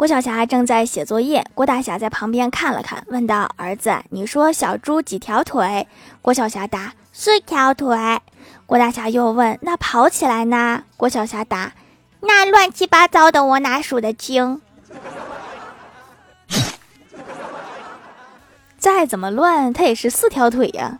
郭晓霞正在写作业郭大侠在旁边看了看问道儿子你说小猪几条腿？郭晓霞答四条腿。郭大侠又问那跑起来呢？郭晓霞答那乱七八糟的我哪数得清？再怎么乱它也是四条腿呀。